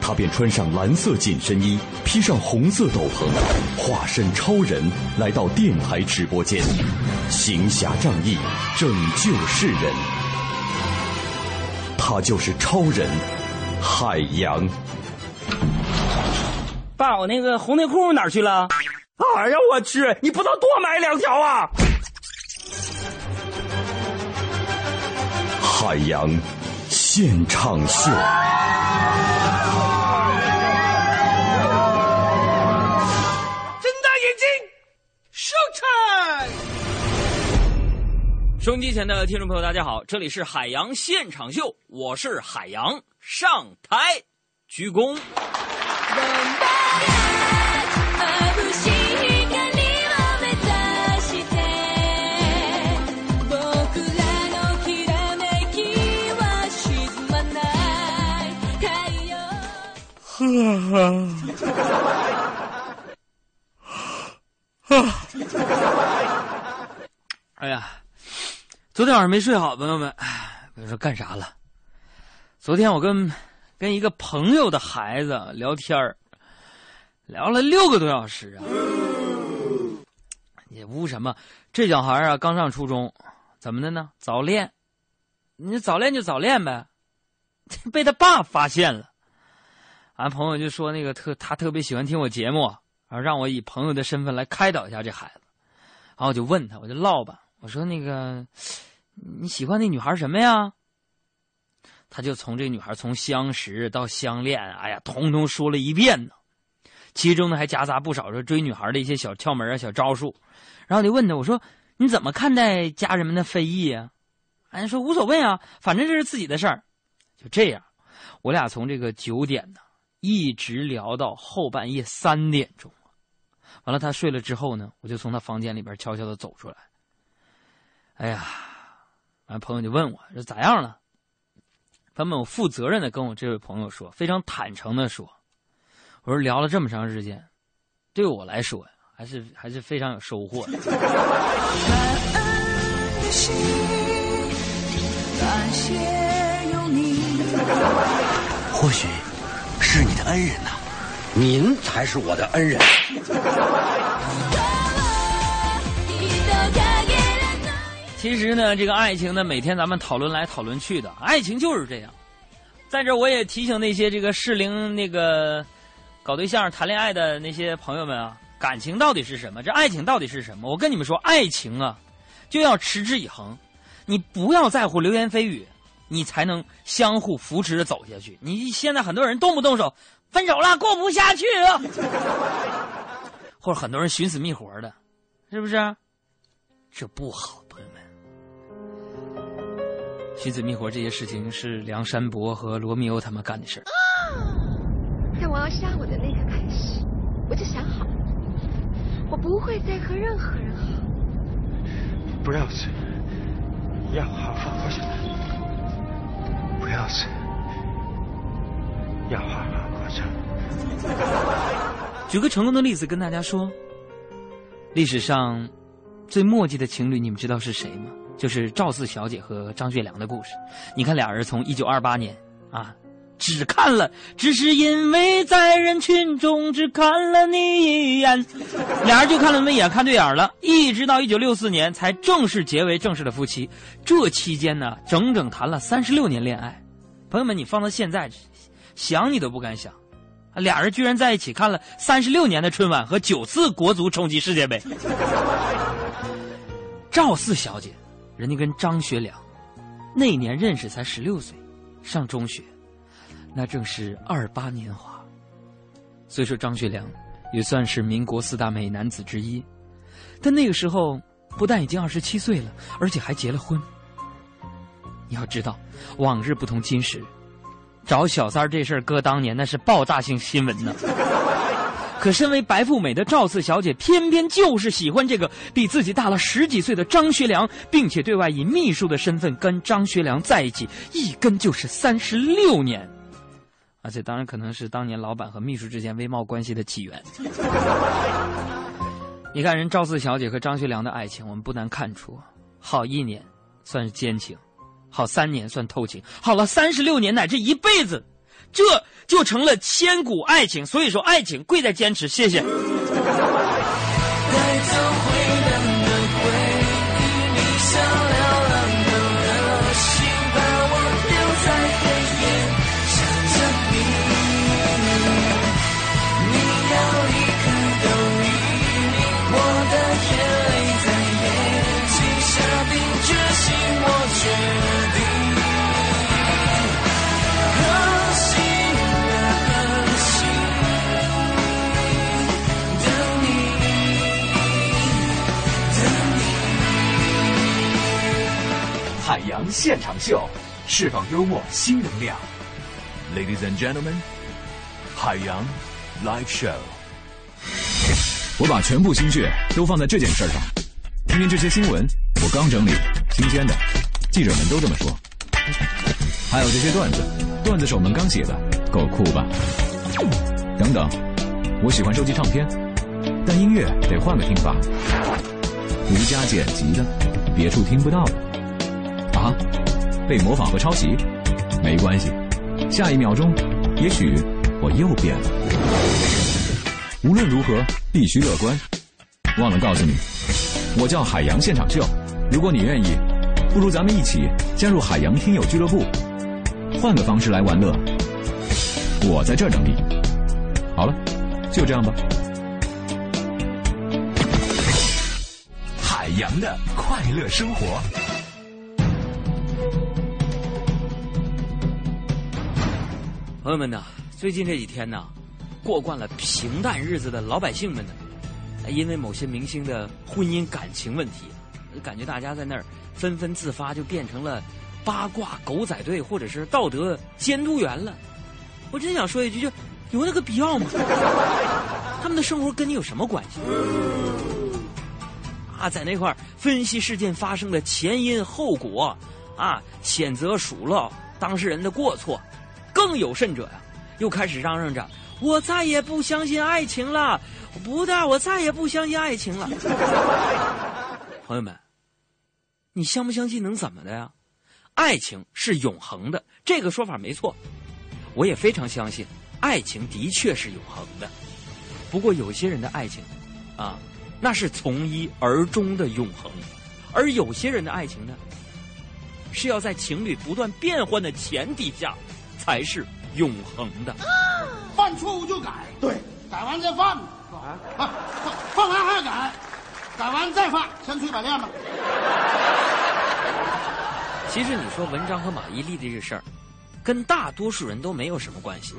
他便穿上蓝色紧身衣，披上红色斗篷，化身超人来到电台直播间，行侠仗义，拯救世人。他就是超人海洋。爸，我那个红内裤哪儿去了？哎呀，我去！你不能多买两条啊！海洋现场秀。收音机前的听众朋友，大家好，这里是海洋现场秀，我是海洋，上台鞠躬。哎呀，昨天晚上没睡好，朋友们，我说干啥了？昨天我跟跟一个朋友的孩子聊天聊了六个多小时啊！也污什么？这小孩啊，刚上初中，怎么的呢？早恋，你早恋就早恋呗，被他爸发现了。俺朋友就说那个特他特别喜欢听我节目，然后让我以朋友的身份来开导一下这孩子。然后我就问他，我就唠吧，我说那个你喜欢那女孩什么呀？他就从这女孩从相识到相恋，哎呀，通通说了一遍呢。其中呢还夹杂不少说追女孩的一些小窍门啊、小招数。然后就问他，我说你怎么看待家人们的非议啊？俺说无所谓啊，反正这是自己的事儿。就这样，我俩从这个九点呢。一直聊到后半夜三点钟，完了他睡了之后呢，我就从他房间里边悄悄的走出来。哎呀，完朋友就问我说咋样了？他们我负责任的跟我这位朋友说，非常坦诚的说，我说聊了这么长时间，对我来说呀，还是还是非常有收获的。或许。是你的恩人呐，您才是我的恩人。其实呢，这个爱情呢，每天咱们讨论来讨论去的，爱情就是这样。在这，我也提醒那些这个适龄那个搞对象、谈恋爱的那些朋友们啊，感情到底是什么？这爱情到底是什么？我跟你们说，爱情啊，就要持之以恒，你不要在乎流言蜚语。你才能相互扶持着走下去。你现在很多人动不动手，分手了过不下去了，或者很多人寻死觅活的，是不是？这不好，寻死觅活这些事情是梁山伯和罗密欧他们干的事儿。在我要杀我的那刻开始，我就想好，我不会再和任何人好。不要死，要好好活下来。不要死，要好好活着。举个成功的例子跟大家说，历史上最墨迹的情侣，你们知道是谁吗？就是赵四小姐和张学良的故事。你看，俩人从一九二八年啊，只看了，只是因为在人群中只看了你一眼，俩人就看了那么一眼，看对眼了，一直到一九六四年才正式结为正式的夫妻。这期间呢，整整谈了三十六年恋爱。朋友们，你放到现在，想你都不敢想，俩人居然在一起看了三十六年的春晚和九次国足冲击世界杯。赵四小姐，人家跟张学良那年认识才十六岁，上中学，那正是二八年华。虽说张学良也算是民国四大美男子之一，但那个时候不但已经二十七岁了，而且还结了婚。你要知道，往日不同今时，找小三儿这事儿，搁当年那是爆炸性新闻呢。可身为白富美的赵四小姐，偏偏就是喜欢这个比自己大了十几岁的张学良，并且对外以秘书的身份跟张学良在一起，一跟就是三十六年。而且当然可能是当年老板和秘书之间微妙关系的起源。你看人赵四小姐和张学良的爱情，我们不难看出，好一年算是奸情，好三年算偷情，好了三十六年乃至一辈子。这就成了千古爱情，所以说爱情贵在坚持。谢谢。现场秀，释放幽默新能量。Ladies and gentlemen，海洋 live show。我把全部心血都放在这件事上。今天这些新闻我刚整理，新鲜的，记者们都这么说。还有这些段子，段子手们刚写的，够酷吧？等等，我喜欢收集唱片，但音乐得换个听法，独家剪辑的，别处听不到的。啊，被模仿和抄袭没关系，下一秒钟，也许我又变了。无论如何，必须乐观。忘了告诉你，我叫海洋现场秀。如果你愿意，不如咱们一起加入海洋听友俱乐部，换个方式来玩乐。我在这等你。好了，就这样吧。海洋的快乐生活。朋友们呢，最近这几天呢，过惯了平淡日子的老百姓们呢，因为某些明星的婚姻感情问题，感觉大家在那儿纷纷自发，就变成了八卦狗仔队或者是道德监督员了。我真想说一句，就有那个必要吗？他们的生活跟你有什么关系？啊，在那块儿分析事件发生的前因后果，啊，谴责数落当事人的过错。更有甚者呀，又开始嚷嚷着：“我再也不相信爱情了，不的，我再也不相信爱情了。”朋友们，你相不相信能怎么的呀？爱情是永恒的，这个说法没错，我也非常相信，爱情的确是永恒的。不过有些人的爱情，啊，那是从一而终的永恒，而有些人的爱情呢，是要在情侣不断变换的前提下。才是永恒的。犯错误就改，对，改完再犯嘛，啊，犯完还要改，改完再犯，千锤百炼嘛。其实你说文章和马伊琍的这事儿，跟大多数人都没有什么关系。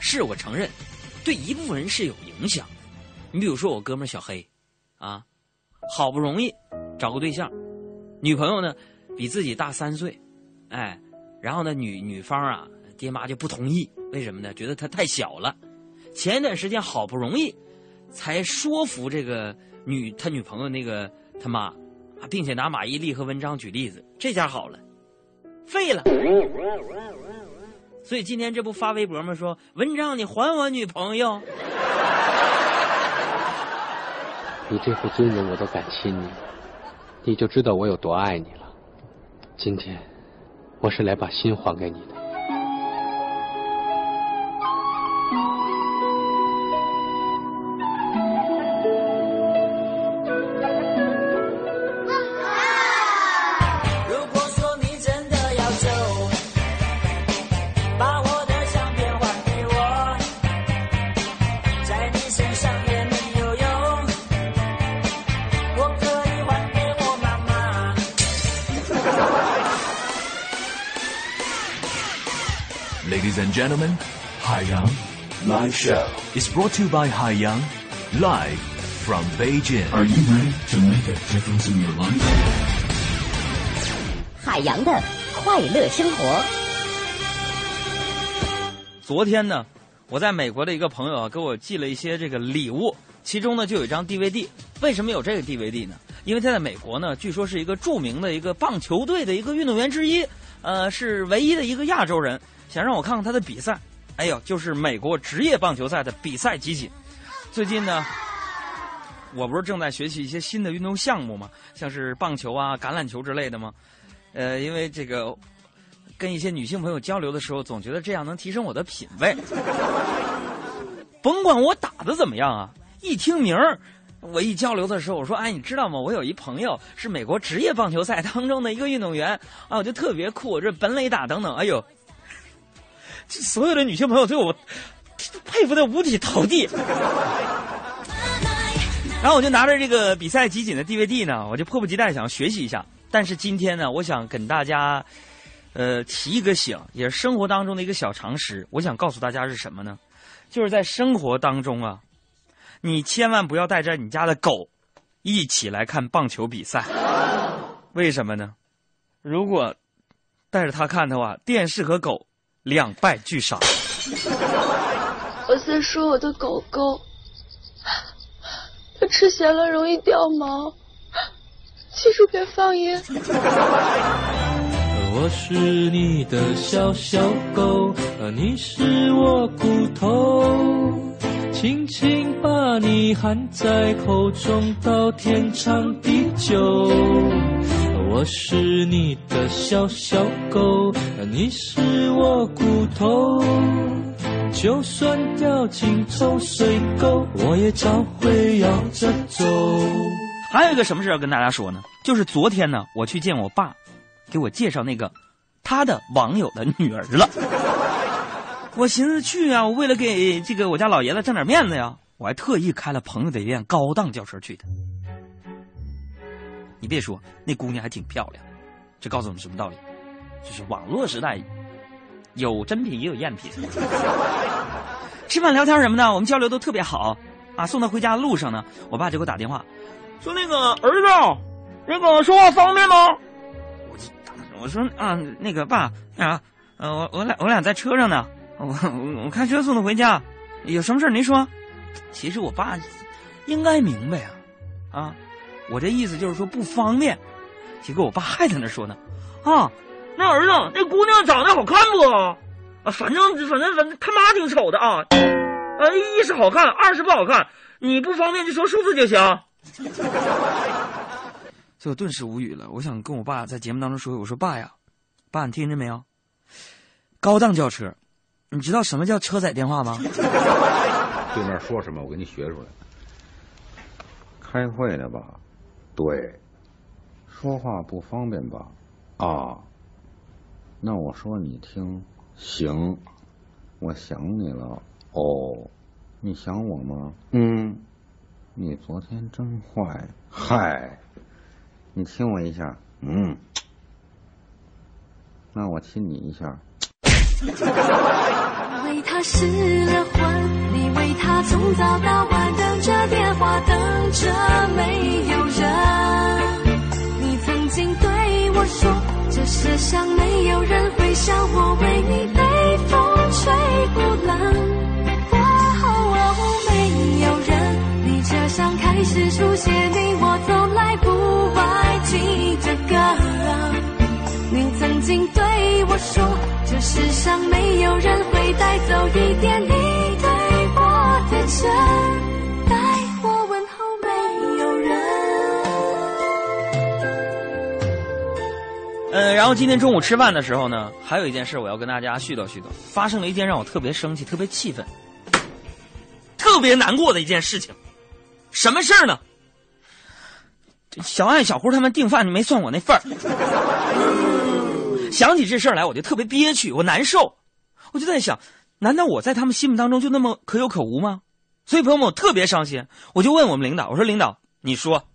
是我承认，对一部分人是有影响。你比如说我哥们小黑，啊，好不容易找个对象，女朋友呢比自己大三岁，哎。然后呢，女女方啊，爹妈就不同意，为什么呢？觉得他太小了。前一段时间好不容易，才说服这个女他女朋友那个他妈，并且拿马伊琍和文章举例子，这下好了，废了。所以今天这不发微博吗？说文章，你还我女朋友。你这副尊容我都敢亲你，你就知道我有多爱你了。今天。我是来把心还给你的。Ladies and gentlemen, Haiyang Live Show is brought to you by Haiyang live from Beijing. Are you ready to make a difference in your life? 海洋的快乐生活。昨天呢，我在美国的一个朋友啊，给我寄了一些这个礼物，其中呢就有一张 DVD。为什么有这个 DVD 呢？因为他在美国呢，据说是一个著名的一个棒球队的一个运动员之一，呃，是唯一的一个亚洲人，想让我看看他的比赛。哎呦，就是美国职业棒球赛的比赛集锦。最近呢，我不是正在学习一些新的运动项目吗？像是棒球啊、橄榄球之类的吗？呃，因为这个跟一些女性朋友交流的时候，总觉得这样能提升我的品味。甭管我打的怎么样啊，一听名儿，我一交流的时候，我说：“哎，你知道吗？我有一朋友是美国职业棒球赛当中的一个运动员啊，我就特别酷，这本垒打等等。”哎呦，所有的女性朋友对我佩服的五体投地。然后我就拿着这个比赛集锦的 DVD 呢，我就迫不及待想要学习一下。但是今天呢，我想跟大家，呃，提一个醒，也是生活当中的一个小常识。我想告诉大家是什么呢？就是在生活当中啊，你千万不要带着你家的狗一起来看棒球比赛。为什么呢？如果带着它看的话，电视和狗两败俱伤。我在说我的狗狗。它吃咸了容易掉毛，记住别放盐。我是你的小小狗，你是我骨头，轻轻把你含在口中，到天长地久。我是你的小小狗，你是我骨头。就算掉进臭水沟，我也照会摇着走。还有一个什么事要跟大家说呢？就是昨天呢，我去见我爸，给我介绍那个他的网友的女儿了。我寻思去啊，我为了给这个我家老爷子挣点面子呀，我还特意开了朋友的一辆高档轿车去的。你别说，那姑娘还挺漂亮。这告诉我们什么道理？就是网络时代。有真品也有赝品。吃饭聊天什么的，我们交流都特别好啊。送她回家的路上呢，我爸就给我打电话，说那个儿子，那个说话方便吗？我我说啊，那个爸啊，呃，我我俩我俩在车上呢，我我开车送她回家，有什么事您说。其实我爸应该明白啊，啊，我这意思就是说不方便。结果我爸还在那说呢，啊。那儿子，那姑娘长得好看不？啊，反正反正反正他妈挺丑的啊。呃，一是好看，二是不好看。你不方便就说数字就行。所以我顿时无语了。我想跟我爸在节目当中说：“我说爸呀，爸，你听见没有？高档轿车，你知道什么叫车载电话吗？”对面说什么，我给你学出来。开会呢吧？对。说话不方便吧？啊。那我说你听，行，我想你了。哦，你想我吗？嗯，你昨天真坏。嗨，你亲我一下。嗯，那我亲你一下。为他失了魂，你为他从早到晚等着电话，等着没有人。你曾经对我说。这世上没有人会像我为你被风吹不冷。哦，没有人，你车上开始出现你我从来不爱记的歌。你曾经对我说，这世上没有人会带走一点你对我的真。呃，然后今天中午吃饭的时候呢，还有一件事我要跟大家絮叨絮叨。发生了一件让我特别生气、特别气愤、特别难过的一件事情。什么事儿呢？小爱、小胡他们订饭没算我那份儿。想起这事儿来，我就特别憋屈，我难受。我就在想，难道我在他们心目当中就那么可有可无吗？所以朋友们，我特别伤心。我就问我们领导，我说：“领导，你说。”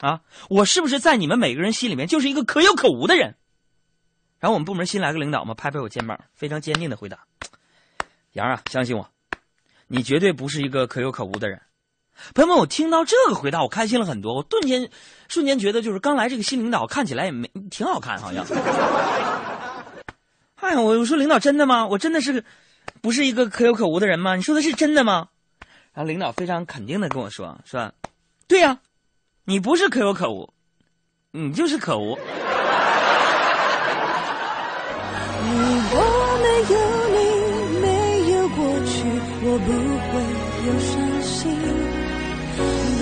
啊，我是不是在你们每个人心里面就是一个可有可无的人？然后我们部门新来个领导嘛，拍拍我肩膀，非常坚定的回答：“杨啊，相信我，你绝对不是一个可有可无的人。”朋友们，我听到这个回答，我开心了很多。我瞬间瞬间觉得，就是刚来这个新领导看起来也没挺好看，好像。哎呀，我我说领导真的吗？我真的是不是一个可有可无的人吗？你说的是真的吗？然后领导非常肯定的跟我说，说，对呀、你不是可有可无，你就是可无。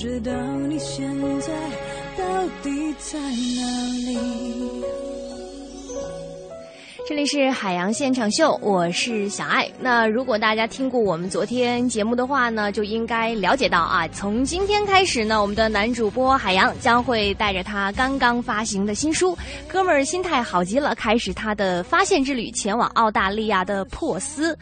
知道你现在到底在哪里。这里是海洋现场秀，我是小爱。那如果大家听过我们昨天节目的话呢，就应该了解到啊，从今天开始呢，我们的男主播海洋将会带着他刚刚发行的新书《哥们儿心态好极了》，开始他的发现之旅，前往澳大利亚的珀斯。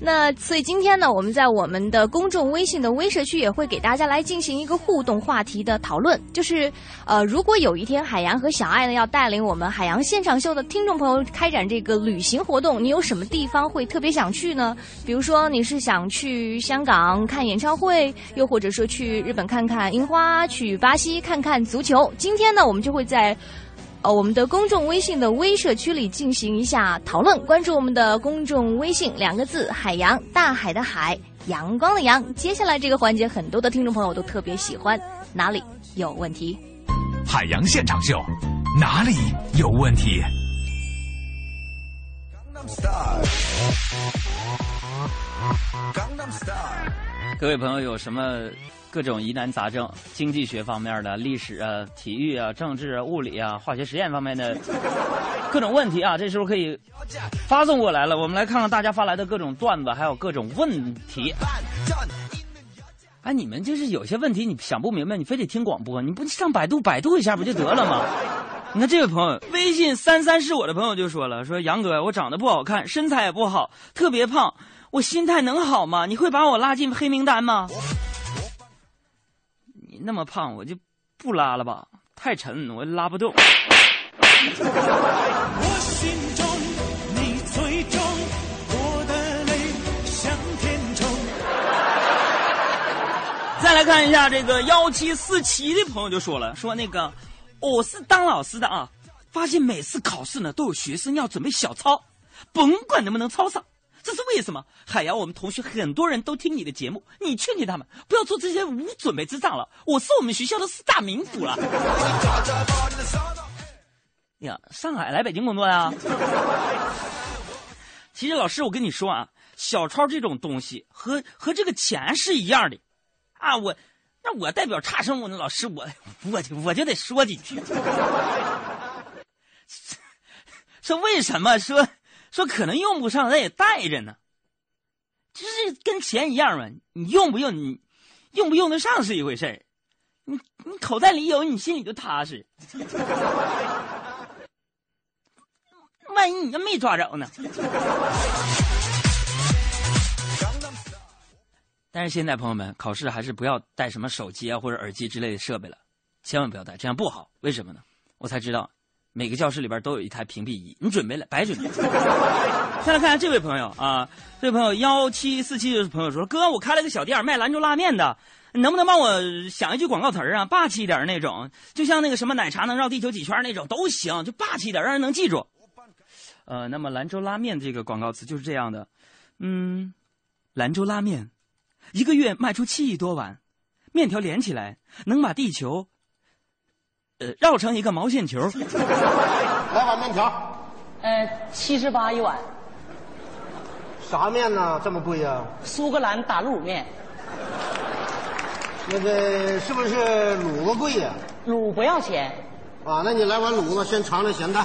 那所以今天呢，我们在我们的公众微信的微社区也会给大家来进行一个互动话题的讨论，就是呃，如果有一天海洋和小爱呢要带领我们海洋现场秀的听众朋友开展这个旅行活动，你有什么地方会特别想去呢？比如说你是想去香港看演唱会，又或者说去日本看看樱花，去巴西看看足球。今天呢，我们就会在。呃，我们的公众微信的微社区里进行一下讨论，关注我们的公众微信两个字“海洋”，大海的海，阳光的阳。接下来这个环节，很多的听众朋友都特别喜欢，哪里有问题？海洋现场秀，哪里有问题？各位朋友有什么各种疑难杂症？经济学方面的、历史啊、体育啊、政治啊、物理啊、化学实验方面的各种问题啊，这时候可以发送过来了。我们来看看大家发来的各种段子，还有各种问题。哎，你们就是有些问题你想不明白，你非得听广播，你不上百度百度一下不就得了吗？你看这位朋友，微信三三是我的朋友就说了，说杨哥，我长得不好看，身材也不好，特别胖，我心态能好吗？你会把我拉进黑名单吗？你那么胖，我就不拉了吧，太沉，我拉不动。我心中你最重，我的泪向天冲。再来看一下这个幺七四七的朋友就说了，说那个我是当老师的啊，发现每次考试呢都有学生要准备小抄，甭管能不能抄上，这是为什么？海洋，我们同学很多人都听你的节目，你劝劝他们不要做这些无准备之仗了。我是我们学校的四大名捕了。呀，上海来北京工作呀？其实老师，我跟你说啊，小抄这种东西和和这个钱是一样的。啊，我那我代表差生，我那老师我我就我就得说几句，说为什么说说可能用不上，咱也带着呢，就是跟钱一样嘛，你用不用你用不用得上是一回事儿，你你口袋里有，你心里就踏实。万一你没抓着呢？但是现在朋友们，考试还是不要带什么手机啊或者耳机之类的设备了，千万不要带，这样不好。为什么呢？我才知道，每个教室里边都有一台屏蔽仪，你准备了白准备。再来看看这位朋友啊，这位朋友幺七四七的朋友说：“哥，我开了个小店，卖兰州拉面的，你能不能帮我想一句广告词啊？霸气一点那种，就像那个什么奶茶能绕地球几圈那种都行，就霸气一点，让人能记住。”呃，那么兰州拉面这个广告词就是这样的，嗯，兰州拉面。一个月卖出七亿多碗，面条连起来能把地球，呃，绕成一个毛线球。来碗面条，呃，七十八一碗。啥面呢？这么贵呀、苏格兰打卤面，那个是不是卤子贵呀、卤不要钱。啊，那你来碗卤子，先尝尝咸淡。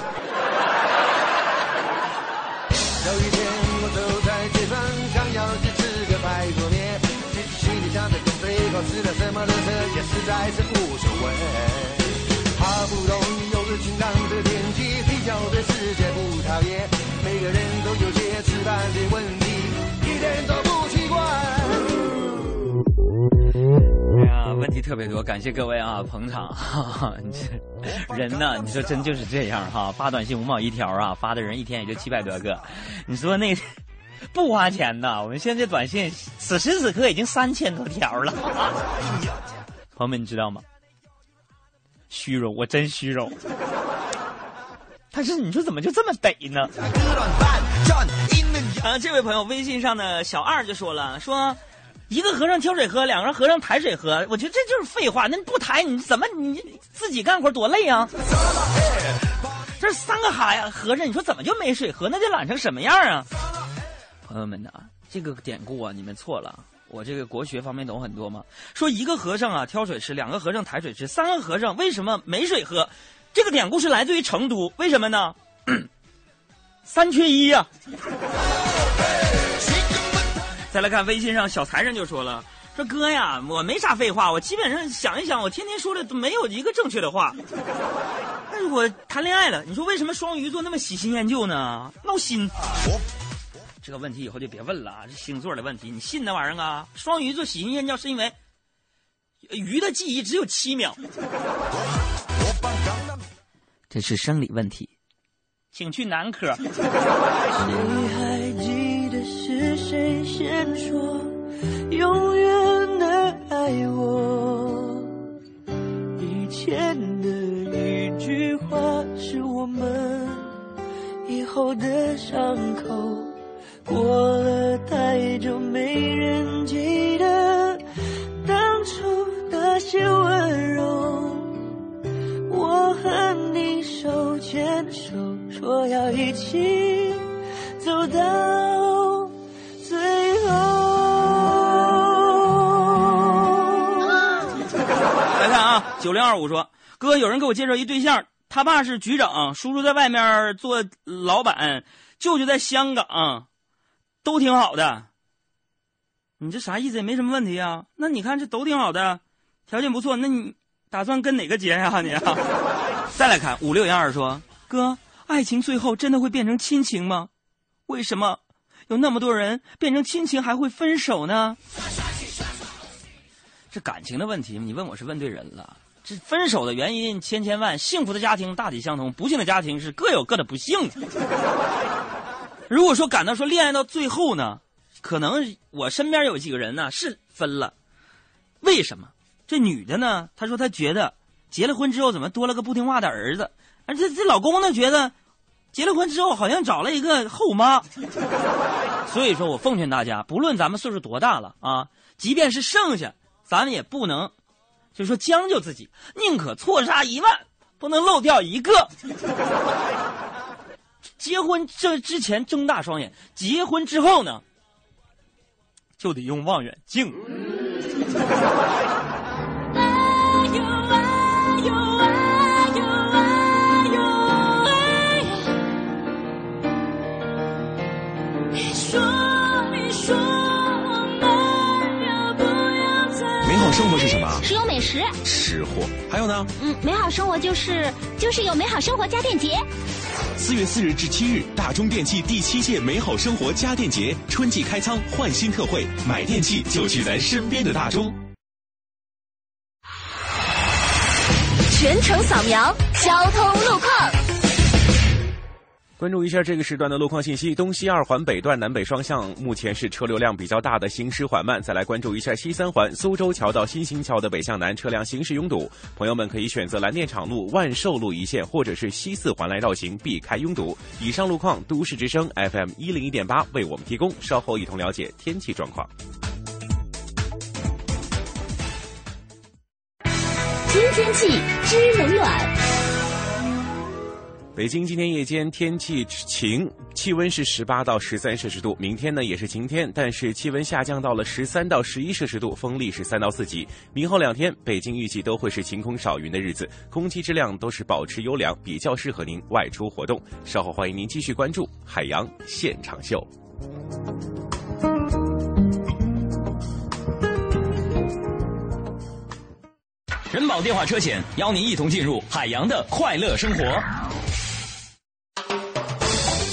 有一天我走在街上，想要去吃个排骨面，其实心里想着减肥后吃了什么垃圾也实在是无所谓。不容易有了晴朗的天气，比较的世界不讨厌，每个人都有些吃饭的问题，一点都不奇怪。哎呀，问题特别多，感谢各位啊捧场。哈哈，你这人呢，你说真就是这样哈，发短信五毛一条啊，发的人一天也就七百多个。你说那不花钱的，我们现在短信此时此刻已经三千多条了。朋友们，你知道吗？虚荣，我真虚荣。但是你说怎么就这么得呢？啊，这位朋友微信上的小二就说了，说一个和尚挑水喝，两个人和尚抬水喝，我觉得这就是废话。那不抬你怎么你自己干活多累啊？这三个哈呀和尚，你说怎么就没水喝？那得懒成什么样啊？朋友们呐，这个典故啊，你们错了。我这个国学方面懂很多嘛。说一个和尚啊挑水吃，两个和尚抬水吃，三个和尚为什么没水喝？这个典故是来自于成都，为什么呢？三缺一呀、再来看微信上小财神就说了，说哥呀，我没啥废话，我基本上想一想，我天天说的都没有一个正确的话。但是我谈恋爱了，你说为什么双鱼座那么喜新厌旧呢？闹心。这个问题以后就别问了啊，这星座的问题，你信那玩意儿啊？双鱼座喜新厌旧是因为鱼的记忆只有七秒，这是生理问题，请去男科。谁还记得是谁先说永远的爱我？以前的一句话是我们以后的伤口。过了太久，没人记得当初那些温柔。我和你手牵手，说要一起走到最后。来看啊，九零二五说，哥，有人给我介绍一对象，他爸是局长，叔叔在外面做老板，舅舅在香港。都挺好的，你这啥意思？也没什么问题啊。那你看这都挺好的，条件不错。那你打算跟哪个结呀？你、啊？再来看五六幺二说，哥，爱情最后真的会变成亲情吗？为什么有那么多人变成亲情还会分手呢？这感情的问题，你问我是问对人了。这分手的原因千千万，幸福的家庭大体相同，不幸的家庭是各有各的不幸。如果说感到说恋爱到最后呢，可能我身边有几个人呢是分了，为什么？这女的呢，她说她觉得结了婚之后怎么多了个不听话的儿子，而这这老公呢觉得结了婚之后好像找了一个后妈。所以说我奉劝大家，不论咱们岁数多大了啊，即便是剩下，咱们也不能就说将就自己，宁可错杀一万，不能漏掉一个。结婚这之前睁大双眼，结婚之后呢，就得用望远镜。说生活是什么？是有美食，吃货。还有呢？嗯，美好生活就是就是有美好生活家电节。四月四日至七日，大中电器第七届美好生活家电节春季开仓换新特惠，买电器就去咱身边的大中。全程扫描交通路况。关注一下这个时段的路况信息：东西二环北段南北双向目前是车流量比较大的，行驶缓慢。再来关注一下西三环苏州桥到新兴桥的北向南车辆行驶拥堵，朋友们可以选择蓝靛厂路、万寿路一线，或者是西四环来绕行，避开拥堵。以上路况，都市之声 FM 一零一点八为我们提供。稍后一同了解天气状况。天气知冷暖。北京今天夜间天气晴，气温是十八到十三摄氏度。明天呢也是晴天，但是气温下降到了十三到十一摄氏度，风力是三到四级。明后两天，北京预计都会是晴空少云的日子，空气质量都是保持优良，比较适合您外出活动。稍后欢迎您继续关注海洋现场秀。人保电话车险邀您一同进入海洋的快乐生活。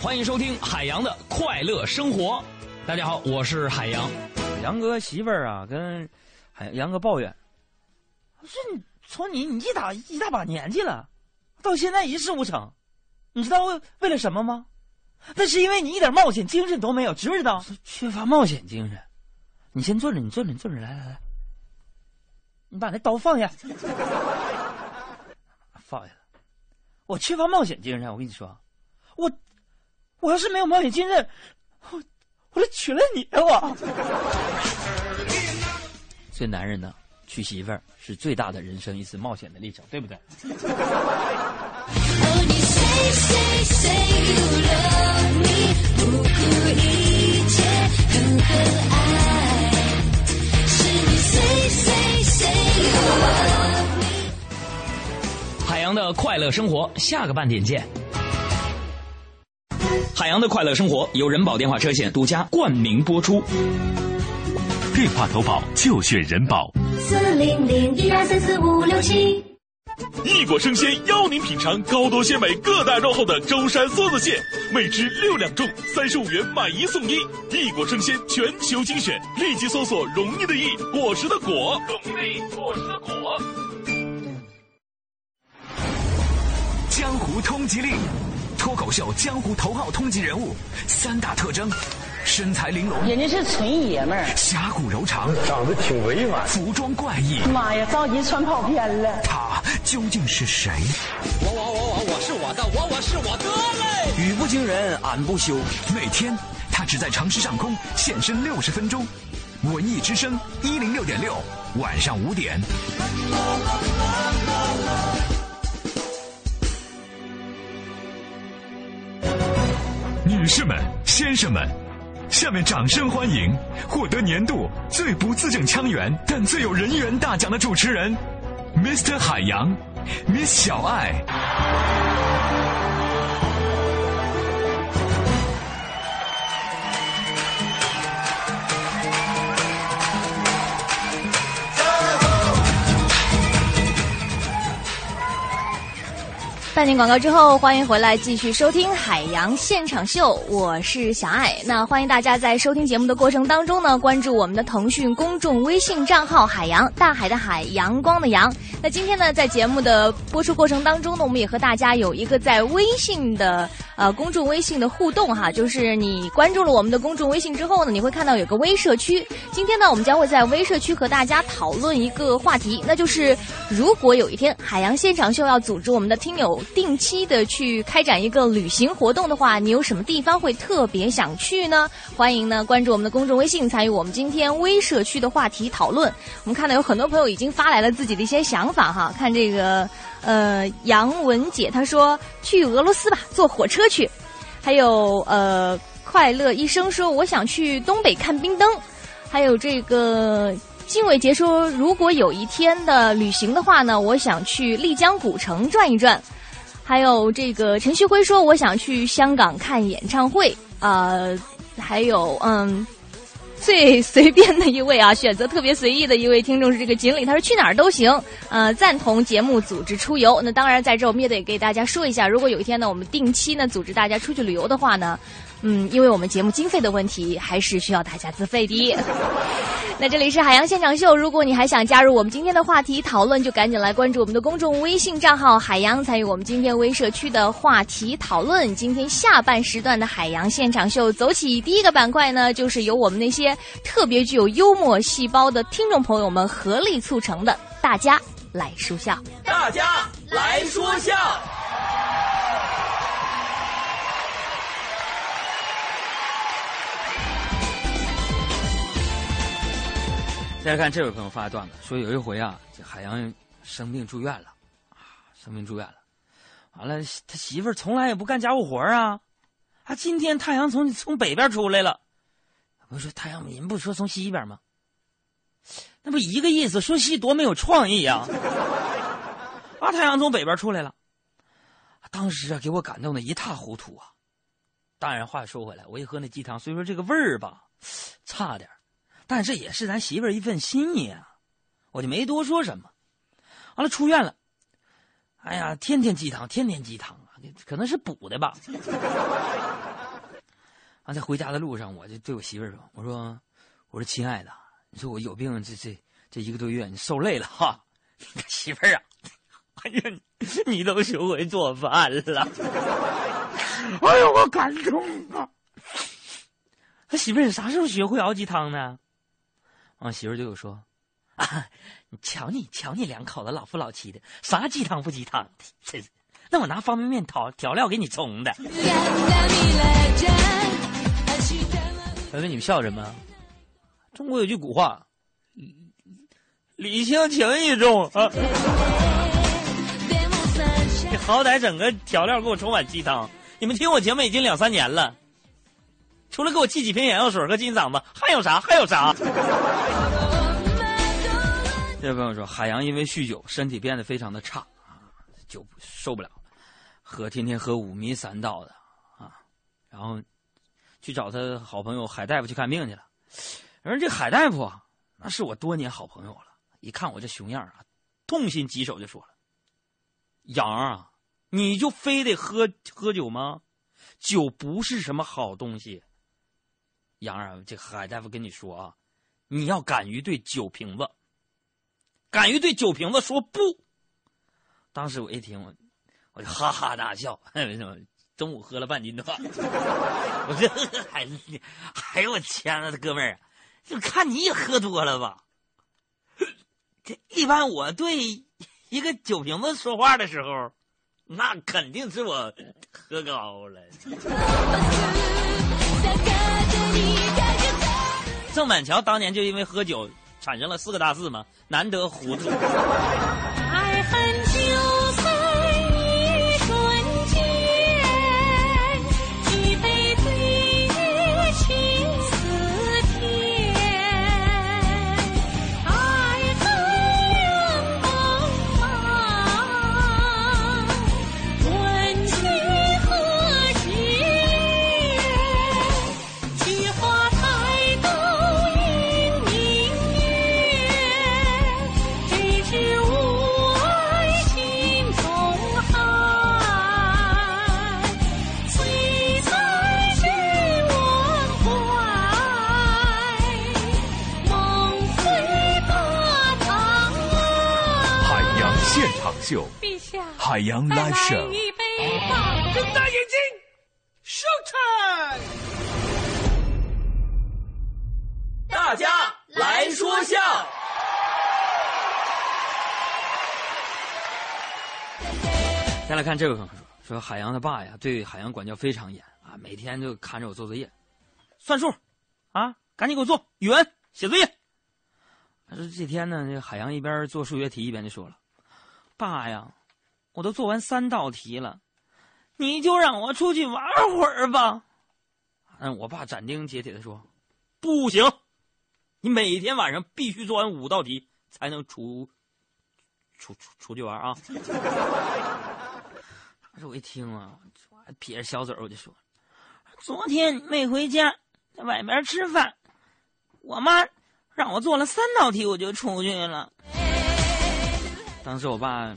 欢迎收听海洋的快乐生活。大家好，我是海洋。杨哥媳妇儿啊，跟海杨哥抱怨，说你从你你一大一大把年纪了，到现在一事无成，你知道为为了什么吗？那是因为你一点冒险精神都没有，知不知道？缺乏冒险精神。你先坐着，你坐着，你坐着，来来来，你把那刀放下，放下了。我缺乏冒险精神，我跟你说，我我要是没有冒险精神，我我就娶了你啊！我。所以男人呢，娶媳妇儿是最大的人生一次冒险的历程，对不对？海洋的快乐生活，下个半点见。海洋的快乐生活由人保电话车险独家冠名播出。电话投保就选人保。四零零一二三四五六七。异果生鲜邀您品尝高多鲜美、个大肉厚的舟山梭子蟹，每只六两重，三十五元买一送一。异果生鲜全球精选，立即搜索“容易的易，果实的果”，容易的易，果实的果。江湖通缉令，脱口秀江湖头号通缉人物，三大特征：身材玲珑，人家是纯爷们儿，侠骨柔肠，长得挺委婉，服装怪异。妈呀，着急穿跑偏了。他究竟是谁？我我我我我是我的，我我是我的嘞！语不惊人俺不休。每天他只在城市上空现身六十分钟。文艺之声一零六点六，晚上五点。女士们、先生们，下面掌声欢迎获得年度最不字正腔圆但最有人缘大奖的主持人，Mr. 海洋，Miss 小爱。半年广告之后，欢迎回来继续收听《海洋现场秀》，我是小爱。那欢迎大家在收听节目的过程当中呢，关注我们的腾讯公众微信账号“海洋大海的海阳光的阳”。那今天呢，在节目的播出过程当中呢，我们也和大家有一个在微信的呃公众微信的互动哈，就是你关注了我们的公众微信之后呢，你会看到有个微社区。今天呢，我们将会在微社区和大家讨论一个话题，那就是如果有一天海洋现场秀要组织我们的听友。定期的去开展一个旅行活动的话，你有什么地方会特别想去呢？欢迎呢关注我们的公众微信，参与我们今天微社区的话题讨论。我们看到有很多朋友已经发来了自己的一些想法哈。看这个，呃，杨文姐她说去俄罗斯吧，坐火车去。还有呃，快乐医生说我想去东北看冰灯。还有这个金伟杰说，如果有一天的旅行的话呢，我想去丽江古城转一转。还有这个陈旭辉说，我想去香港看演唱会。呃，还有嗯，最随便的一位啊，选择特别随意的一位听众是这个锦鲤，他说去哪儿都行。呃，赞同节目组织出游。那当然，在这我们也得给大家说一下，如果有一天呢，我们定期呢组织大家出去旅游的话呢。嗯，因为我们节目经费的问题，还是需要大家自费的。那这里是海洋现场秀，如果你还想加入我们今天的话题讨论，就赶紧来关注我们的公众微信账号“海洋”，参与我们今天微社区的话题讨论。今天下半时段的海洋现场秀走起，第一个板块呢，就是由我们那些特别具有幽默细胞的听众朋友们合力促成的，大家来说笑，大家来说笑。再来看这位朋友发的段子，说有一回啊，这海洋生病住院了，啊，生病住院了，完了他媳妇儿从来也不干家务活啊，啊，今天太阳从从北边出来了。我说太阳，你们不说从西边吗？那不一个意思，说西多没有创意呀！啊，太阳从北边出来了，当时啊，给我感动的一塌糊涂啊。当然，话说回来，我一喝那鸡汤，虽说这个味儿吧，差点但这也是咱媳妇儿一份心意啊，我就没多说什么。完了，出院了。哎呀，天天鸡汤，天天鸡汤啊，可能是补的吧。啊，在回家的路上，我就对我媳妇儿说：“我说，我说，亲爱的，你说我有病，这这这一个多月，你受累了哈。媳妇儿啊，哎呀，你都学会做饭了。哎呦，我感动啊！他媳妇儿，你啥时候学会熬鸡汤呢？啊，媳妇儿对我说：啊，你瞧你，瞧你两口子老夫老妻的，啥鸡汤不鸡汤的，真是。那我拿方便面调调料给你冲的。问问你们笑什么？中国有句古话，礼轻情意重啊。你好歹整个调料给我冲碗鸡汤。你们听我节目已经两三年了，除了给我寄几瓶眼药水和金嗓子，还有啥？还有啥？这位朋友说，海洋因为酗酒，身体变得非常的差啊，就受不了，喝天天喝五迷三道的啊，然后。去找他好朋友海大夫去看病去了，而这海大夫啊，那是我多年好朋友了。一看我这熊样啊，痛心疾首就说了：“杨啊，你就非得喝喝酒吗？酒不是什么好东西。杨二，这海大夫跟你说啊，你要敢于对酒瓶子，敢于对酒瓶子说不。”当时我一听，我就哈哈大笑，为什么？中午喝了半斤多，我这还，哎呦我天呐，哥们儿，就看你也喝多了吧？这一般我对一个酒瓶子说话的时候，那肯定是我喝高了。郑板桥当年就因为喝酒产生了四个大字嘛，难得糊涂。爱恨下，海洋 live show。一杯好睁大眼睛，show time！大家来说笑。再来看这位朋友说，说海洋的爸呀，对海洋管教非常严啊，每天就看着我做作业，算数，啊，赶紧给我做语文写作业。他说这天呢，这海洋一边做数学题一边就说了：“爸呀，我都做完三道题了，你就让我出去玩会儿吧。”嗯，我爸斩钉截铁的说：“不行，你每天晚上必须做完五道题才能出出出出去玩啊。”当时我一听啊，撇着小嘴我就说：“昨天没回家，在外边吃饭，我妈让我做了三道题，我就出去了。”当时我爸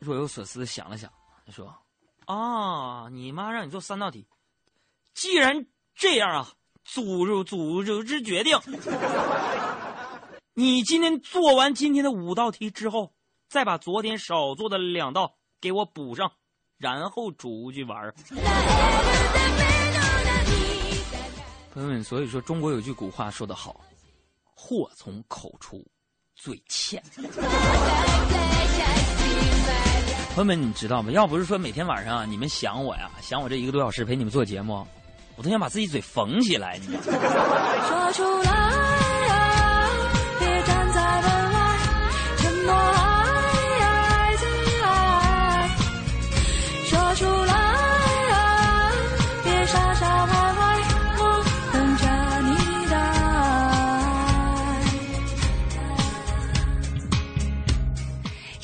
若有所思想了想，他说：“啊，你妈让你做三道题，既然这样啊，组织组织之决定，你今天做完今天的五道题之后，再把昨天少做的两道给我补上。”然后出去玩儿。朋友们，所以说中国有句古话说得好：“祸从口出，最欠。”朋友们，你知道吗？要不是说每天晚上你们想我呀，想我这一个多小时陪你们做节目，我都想把自己嘴缝起来，你知道？说出来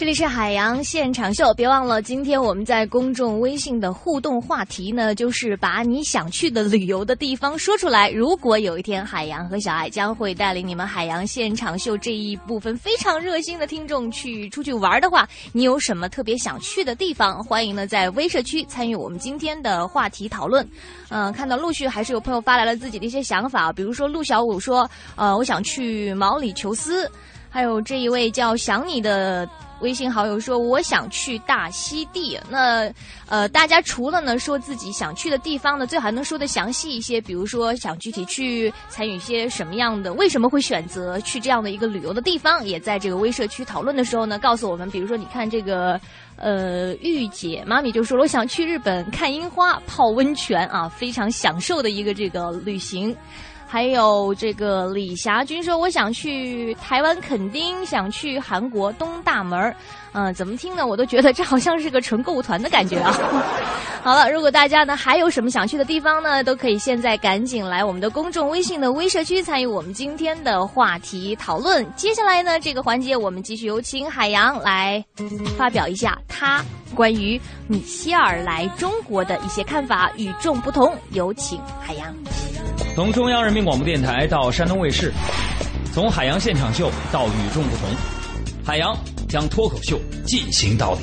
这里是海洋现场秀，别忘了，今天我们在公众微信的互动话题呢，就是把你想去的旅游的地方说出来。如果有一天海洋和小爱将会带领你们海洋现场秀这一部分非常热心的听众去出去玩的话，你有什么特别想去的地方？欢迎呢在微社区参与我们今天的话题讨论。嗯、看到陆续还是有朋友发来了自己的一些想法，比如说陆小五说，呃，我想去毛里求斯。还有这一位叫想你的微信好友说，我想去大溪地。那呃，大家除了呢说自己想去的地方呢，最好还能说的详细一些，比如说想具体去参与一些什么样的，为什么会选择去这样的一个旅游的地方，也在这个微社区讨论的时候呢，告诉我们，比如说你看这个。呃，玉姐妈咪就说了，我想去日本看樱花、泡温泉啊，非常享受的一个这个旅行。还有这个李霞君说，我想去台湾垦丁，想去韩国东大门儿。嗯、怎么听呢？我都觉得这好像是个纯购物团的感觉啊。好了，如果大家呢还有什么想去的地方呢，都可以现在赶紧来我们的公众微信的微社区参与我们今天的话题讨论。接下来呢，这个环节我们继续有请海洋来发表一下他关于米歇尔来中国的一些看法，与众不同。有请海洋。从中央人民广播电台到山东卫视，从海洋现场秀到与众不同，海洋将脱口秀进行到底。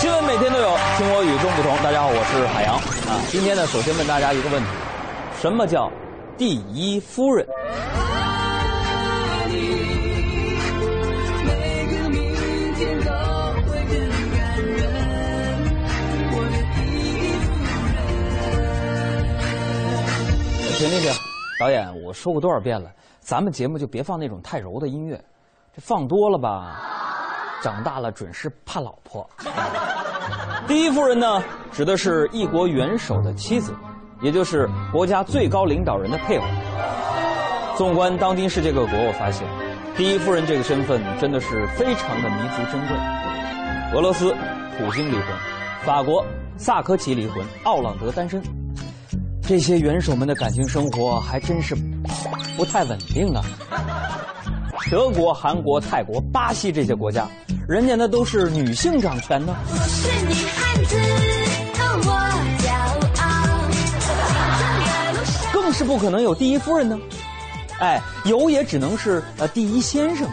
新闻每天都有，听我与众不同。大家好，我是海洋啊。今天呢，首先问大家一个问题：什么叫第一夫人？停停停！导演，我说过多少遍了，咱们节目就别放那种太柔的音乐，这放多了吧，长大了准是怕老婆。第一夫人呢，指的是一国元首的妻子，也就是国家最高领导人的配偶。纵观当今世界各国，我发现，第一夫人这个身份真的是非常的弥足珍贵。俄罗斯，普京离婚；法国，萨科齐离婚；奥朗德单身。这些元首们的感情生活还真是不太稳定啊。德国、韩国、泰国、巴西这些国家，人家那都是女性掌权的。我是女汉子，哦，我骄傲。更是不可能有第一夫人呢。哎，有也只能是呃第一先生。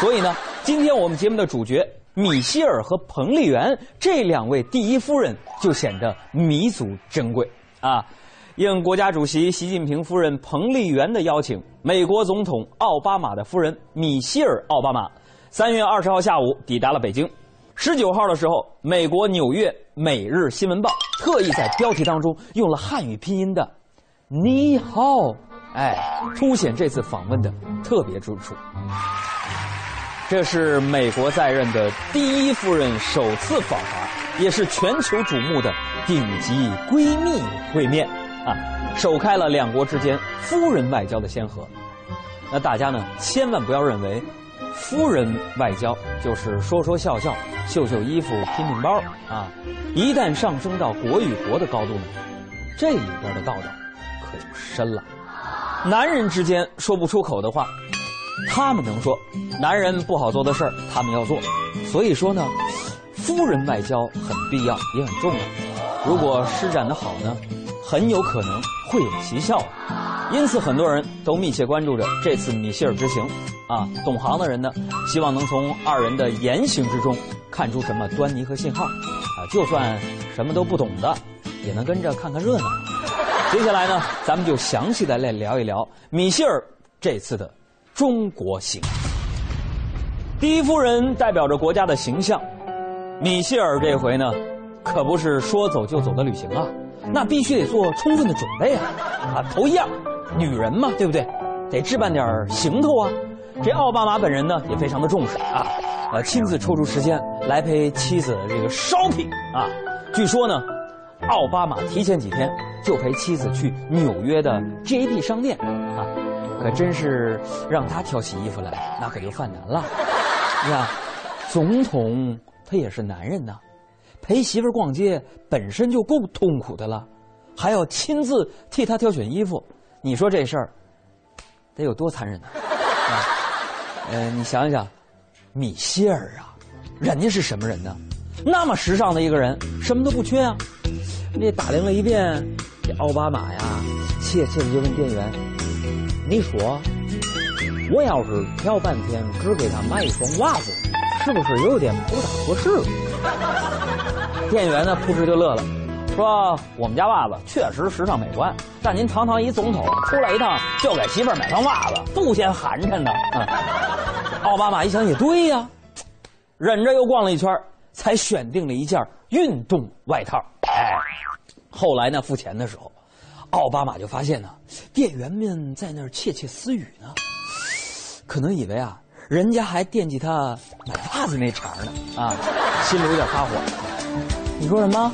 所以呢，今天我们节目的主角米歇尔和彭丽媛这两位第一夫人就显得弥足珍贵啊。应国家主席习近平夫人彭丽媛的邀请，美国总统奥巴马的夫人米歇尔·奥巴马，三月二十号下午抵达了北京。十九号的时候，美国纽约《每日新闻报》特意在标题当中用了汉语拼音的“你好”，哎，凸显这次访问的特别之处。这是美国在任的第一夫人首次访华，也是全球瞩目的顶级闺蜜会面啊，首开了两国之间夫人外交的先河。那大家呢，千万不要认为夫人外交就是说说笑笑、秀秀衣服、拼拼包啊！一旦上升到国与国的高度呢，这里边的道道可就深了。男人之间说不出口的话，他们能说；男人不好做的事儿，他们要做。所以说呢，夫人外交很必要，也很重要。如果施展的好呢，很有可能会有奇效。因此，很多人都密切关注着这次米歇尔之行。啊，懂行的人呢，希望能从二人的言行之中看出什么端倪和信号。啊，就算什么都不懂的，也能跟着看看热闹。接下来呢，咱们就详细的来聊一聊米歇尔这次的中国行。第一夫人代表着国家的形象，米歇尔这回呢，可不是说走就走的旅行啊，那必须得做充分的准备啊！啊，头一样，女人嘛，对不对？得置办点行头啊。这奥巴马本人呢也非常的重视啊，呃，亲自抽出时间来陪妻子这个 shopping 啊。据说呢，奥巴马提前几天就陪妻子去纽约的 JP 商店啊，可真是让他挑起衣服来，那可就犯难了。你看，总统他也是男人呐，陪媳妇逛街本身就够痛苦的了，还要亲自替她挑选衣服，你说这事儿得有多残忍呢？啊！呃，你想想，米歇尔啊，人家是什么人呢？那么时尚的一个人，什么都不缺啊。那打量了一遍，这奥巴马呀，怯怯的就问店员：“你说，我要是挑半天只给他买一双袜子，是不是有点不大合适？”店员呢，扑哧就乐了，说：“我们家袜子确实时尚美观，但您堂堂一总统出来一趟就给媳妇儿买双袜子，不嫌寒碜呢？”。奥巴马一想也对呀，忍着又逛了一圈，才选定了一件运动外套。哎，后来呢，付钱的时候，奥巴马就发现呢，店员们在那儿窃窃私语呢，可能以为啊，人家还惦记他买袜子那茬呢，啊，心里有点发火。你说什么？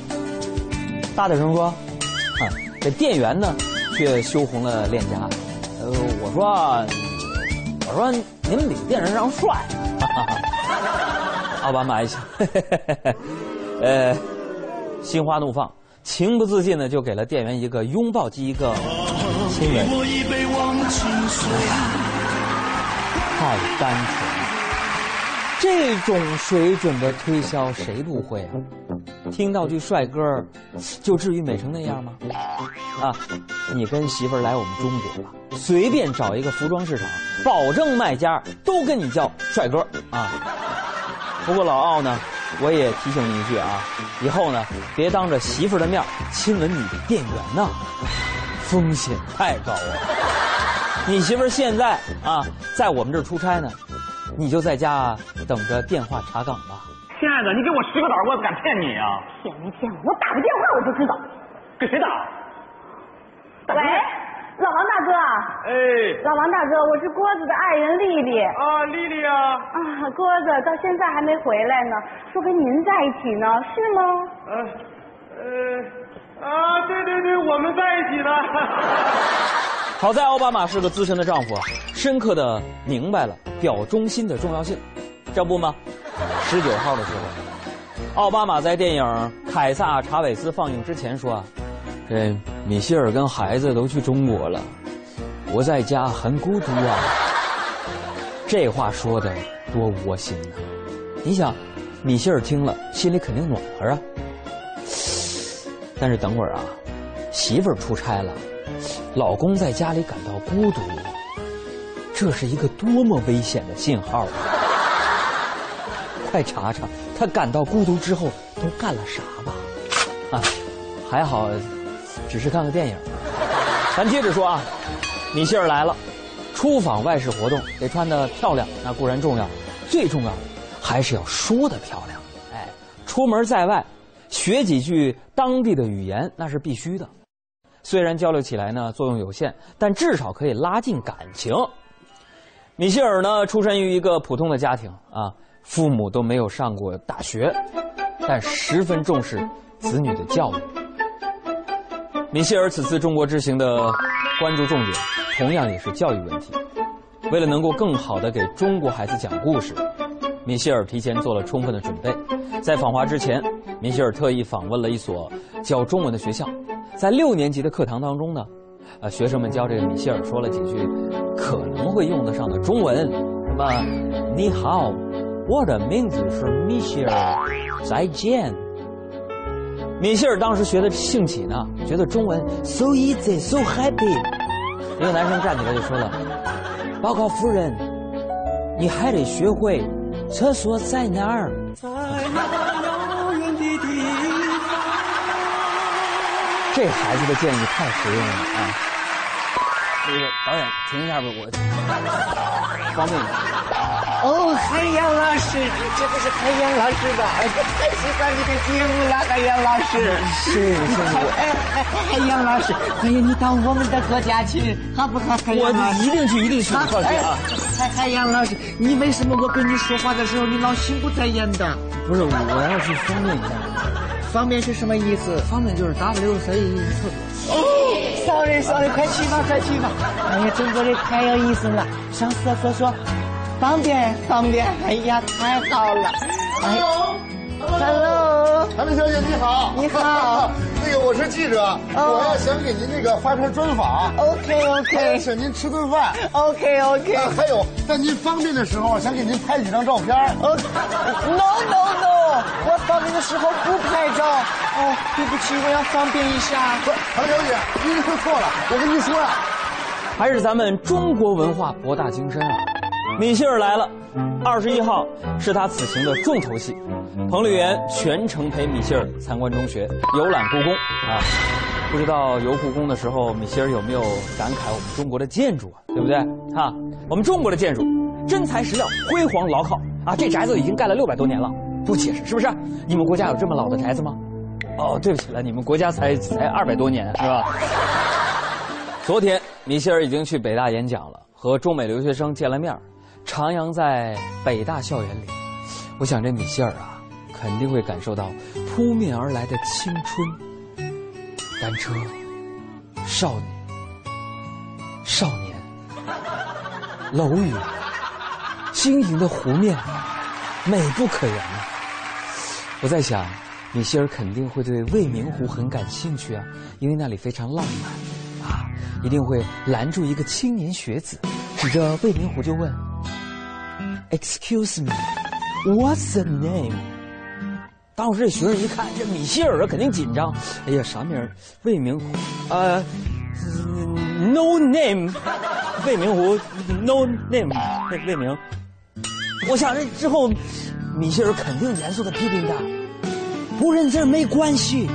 大点声说。啊，这店员呢，却羞红了脸颊。呃，我说。我说您比电视上帅，奥巴马一想，呃，心花怒放，情不自禁的就给了店员一个拥抱及一个亲吻。太单纯了，这种水准的推销谁不会啊？听到句帅哥，就至于美成那样吗？啊，你跟媳妇儿来我们中国吧。随便找一个服装市场，保证卖家都跟你叫帅哥啊！不过老奥呢，我也提醒你一句啊，以后呢，别当着媳妇儿的面亲吻你的店员呐，风险太高了。你媳妇儿现在啊，在我们这儿出差呢，你就在家等着电话查岗吧。亲爱的，你给我十个胆，我也不敢骗你啊！骗没骗我？我打个电话我就知道。给谁打？喂。老王大哥，哎，老王大哥，我是郭子的爱人丽丽。啊，丽丽啊。啊，郭子到现在还没回来呢，说跟您在一起呢，是吗？呃，呃，啊，对对对，我们在一起呢。好在奥巴马是个资深的丈夫，深刻的明白了表忠心的重要性。这不吗？十九号的时候，奥巴马在电影《凯撒·查韦斯》放映之前说啊。这米歇尔跟孩子都去中国了，我在家很孤独啊。这话说的多窝心呐！你想，米歇尔听了心里肯定暖和啊。但是等会儿啊，媳妇儿出差了，老公在家里感到孤独，这是一个多么危险的信号啊！快查查他感到孤独之后都干了啥吧！啊，还好。只是看个电影，咱接着说啊，米歇尔来了，出访外事活动得穿的漂亮，那固然重要，最重要的还是要说的漂亮。哎，出门在外，学几句当地的语言那是必须的。虽然交流起来呢作用有限，但至少可以拉近感情。米歇尔呢出身于一个普通的家庭啊，父母都没有上过大学，但十分重视子女的教育。米歇尔此次中国之行的关注重点，同样也是教育问题。为了能够更好的给中国孩子讲故事，米歇尔提前做了充分的准备。在访华之前，米歇尔特意访问了一所教中文的学校。在六年级的课堂当中呢，呃，学生们教这个米歇尔说了几句可能会用得上的中文，什么“你好，我的名字是米歇尔，再见。”米歇尔当时学的兴起呢，觉得中文 so easy so happy。一个男生站起来就说了：“报告夫人，你还得学会厕所在哪儿。”这孩子的建议太实用了啊！那个导演停一下吧，我方便一下。哦，海洋老师，这不是海洋老师吧？我太喜欢你的节目了，海洋老师。是是我。哎哎，海洋老师，欢迎你到我们的国家去，好不好？海洋老师，我一定去，一定去，放心啊。海海洋老师，你为什么我跟你说话的时候，你老心不在焉的？不是，我要去方便一下。方便是什么意思？方便就是 W C 厕所。哦，sorry sorry，快去吧，快去吧。哎呀，中国人太有意思了，上厕所说。方便方便，哎呀，太好了！Hello，Hello，韩梅小姐你好，你好，那个我是记者，我要想给您那个发篇专访。OK OK，请您吃顿饭。OK OK，还有在您方便的时候，想给您拍几张照片。No No No，我方便的时候不拍照。哦，对不起，我要方便一下。韩小姐，您说错了，我跟您说呀，还是咱们中国文化博大精深啊。米歇尔来了，二十一号是他此行的重头戏。彭丽媛全程陪米歇尔参观中学、游览故宫啊。不知道游故宫的时候，米歇尔有没有感慨我们中国的建筑啊？对不对？哈，我们中国的建筑真材实料、辉煌牢靠啊！这宅子已经盖了六百多年了，不解释是不是？你们国家有这么老的宅子吗？哦，对不起了，你们国家才才二百多年是吧？昨天米歇尔已经去北大演讲了，和中美留学生见了面。徜徉在北大校园里，我想这米歇尔啊，肯定会感受到扑面而来的青春、单车、少女、少年、楼宇、晶莹的湖面，美不可言。啊！我在想，米歇尔肯定会对未名湖很感兴趣啊，因为那里非常浪漫。啊，一定会拦住一个青年学子，指着未名湖就问。Excuse me, what's the name？当时这学生一看这米歇尔，肯定紧张。哎呀，啥名？未名湖，呃，no name，未名湖，no name，未未名。我想这之后，米歇尔肯定严肃的批评他：不认字没关系，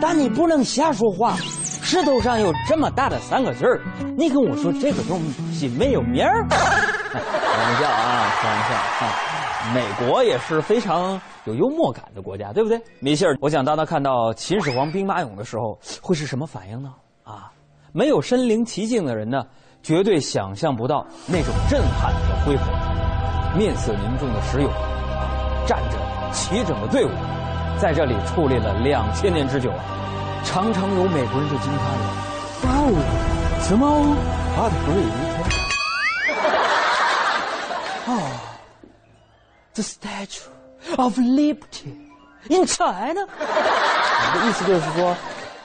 但你不能瞎说话。石头上有这么大的三个字儿，你跟我说这个东西没有名儿？开玩笑啊，开玩笑啊！美国也是非常有幽默感的国家，对不对？米歇尔，我想当他看到秦始皇兵马俑的时候，会是什么反应呢？啊，没有身临其境的人呢，绝对想象不到那种震撼和恢宏。面色凝重的石俑，啊，站着齐整的队伍，在这里矗立了两千年之久啊！常常有美国人就惊叹了：“哇哦，什么 Art Great 哦，The Statue of Liberty in China。”我的意思就是说，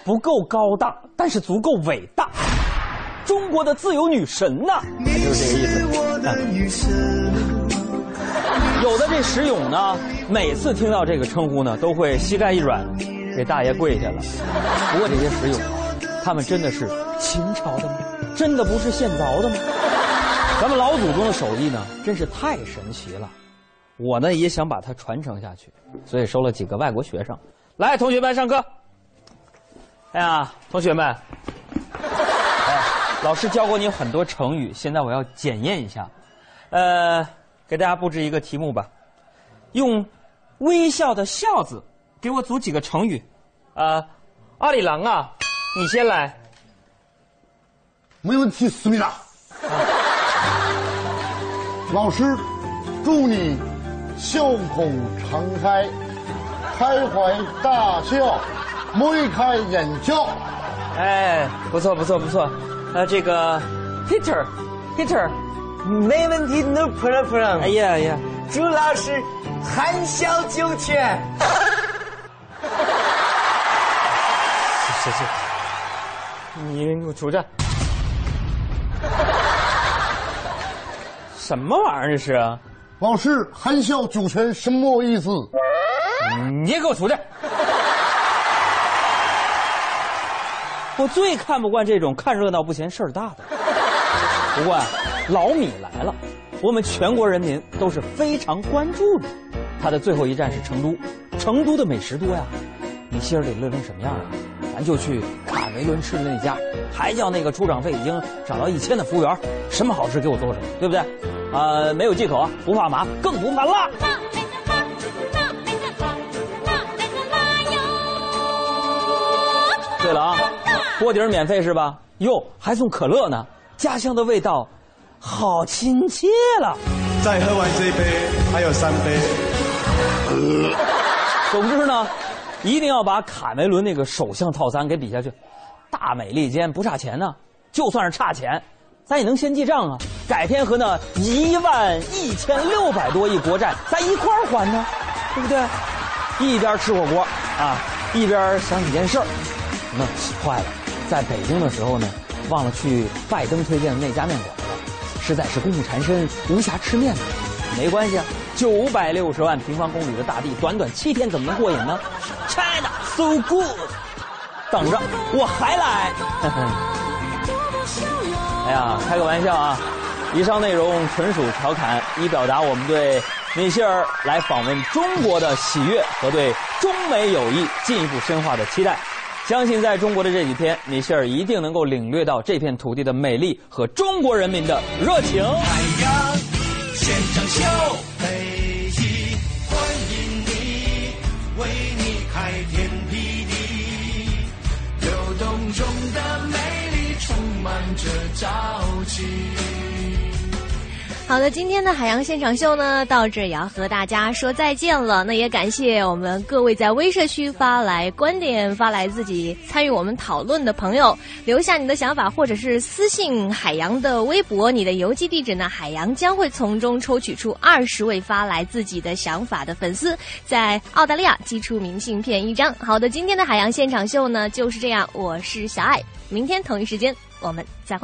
不够高大，但是足够伟大。中国的自由女神呐、啊，就是这个意思。有的这石俑呢，每次听到这个称呼呢，都会膝盖一软。给大爷跪下了。不过这些石俑，他们真的是秦朝的吗？真的不是现凿的吗？咱们老祖宗的手艺呢，真是太神奇了。我呢也想把它传承下去，所以收了几个外国学生。来，同学们上课。哎呀，同学们，哎，老师教过你很多成语，现在我要检验一下。呃，给大家布置一个题目吧，用微笑的笑字。给我组几个成语，啊，阿里郎啊，你先来。没问题，思密达。老师，祝你笑口常开，开怀大笑，眉开眼笑。哎，不错不错不错，呃，这个 Peter，Peter，没问题，no problem。哎呀呀，朱老师含笑九泉。谢谢，你给我出去！什么玩意儿这是？老师，含笑九泉什么意思？你也给我出去！我最看不惯这种看热闹不嫌事儿大的。不过啊，老米来了，我们全国人民都是非常关注的。他的最后一站是成都，成都的美食多呀。你心里得乐成什么样啊？咱就去卡梅伦吃的那家，还叫那个出场费已经涨到一千的服务员，什么好吃给我做什么，对不对？啊，没有忌口啊，不怕麻，更不怕辣。对了啊，锅底儿免费是吧？哟，还送可乐呢，家乡的味道，好亲切了。再喝完这一杯，还有三杯。总之呢，一定要把卡梅伦那个首相套餐给比下去，大美利坚不差钱呢。就算是差钱，咱也能先记账啊。改天和那一万一千六百多亿国债，咱一块儿还呢，对不对？一边吃火锅啊，一边想起件事儿。那坏了，在北京的时候呢，忘了去拜登推荐的那家面馆了，实在是公务缠身，无暇吃面。没关系啊，九百六十万平方公里的大地，短短七天怎么能过瘾呢？China so good，等着我还来。哎呀，开个玩笑啊！以上内容纯属调侃，以表达我们对米歇尔来访问中国的喜悦和对中美友谊进一步深化的期待。相信在中国的这几天，米歇尔一定能够领略到这片土地的美丽和中国人民的热情。海洋现场秀，北极欢迎你，为你开天辟地，流动中的美丽充满着朝气。好的，今天的海洋现场秀呢，到这也要和大家说再见了。那也感谢我们各位在微社区发来观点、发来自己参与我们讨论的朋友，留下你的想法，或者是私信海洋的微博，你的邮寄地址呢？海洋将会从中抽取出二十位发来自己的想法的粉丝，在澳大利亚寄出明信片一张。好的，今天的海洋现场秀呢就是这样，我是小爱，明天同一时间我们再会。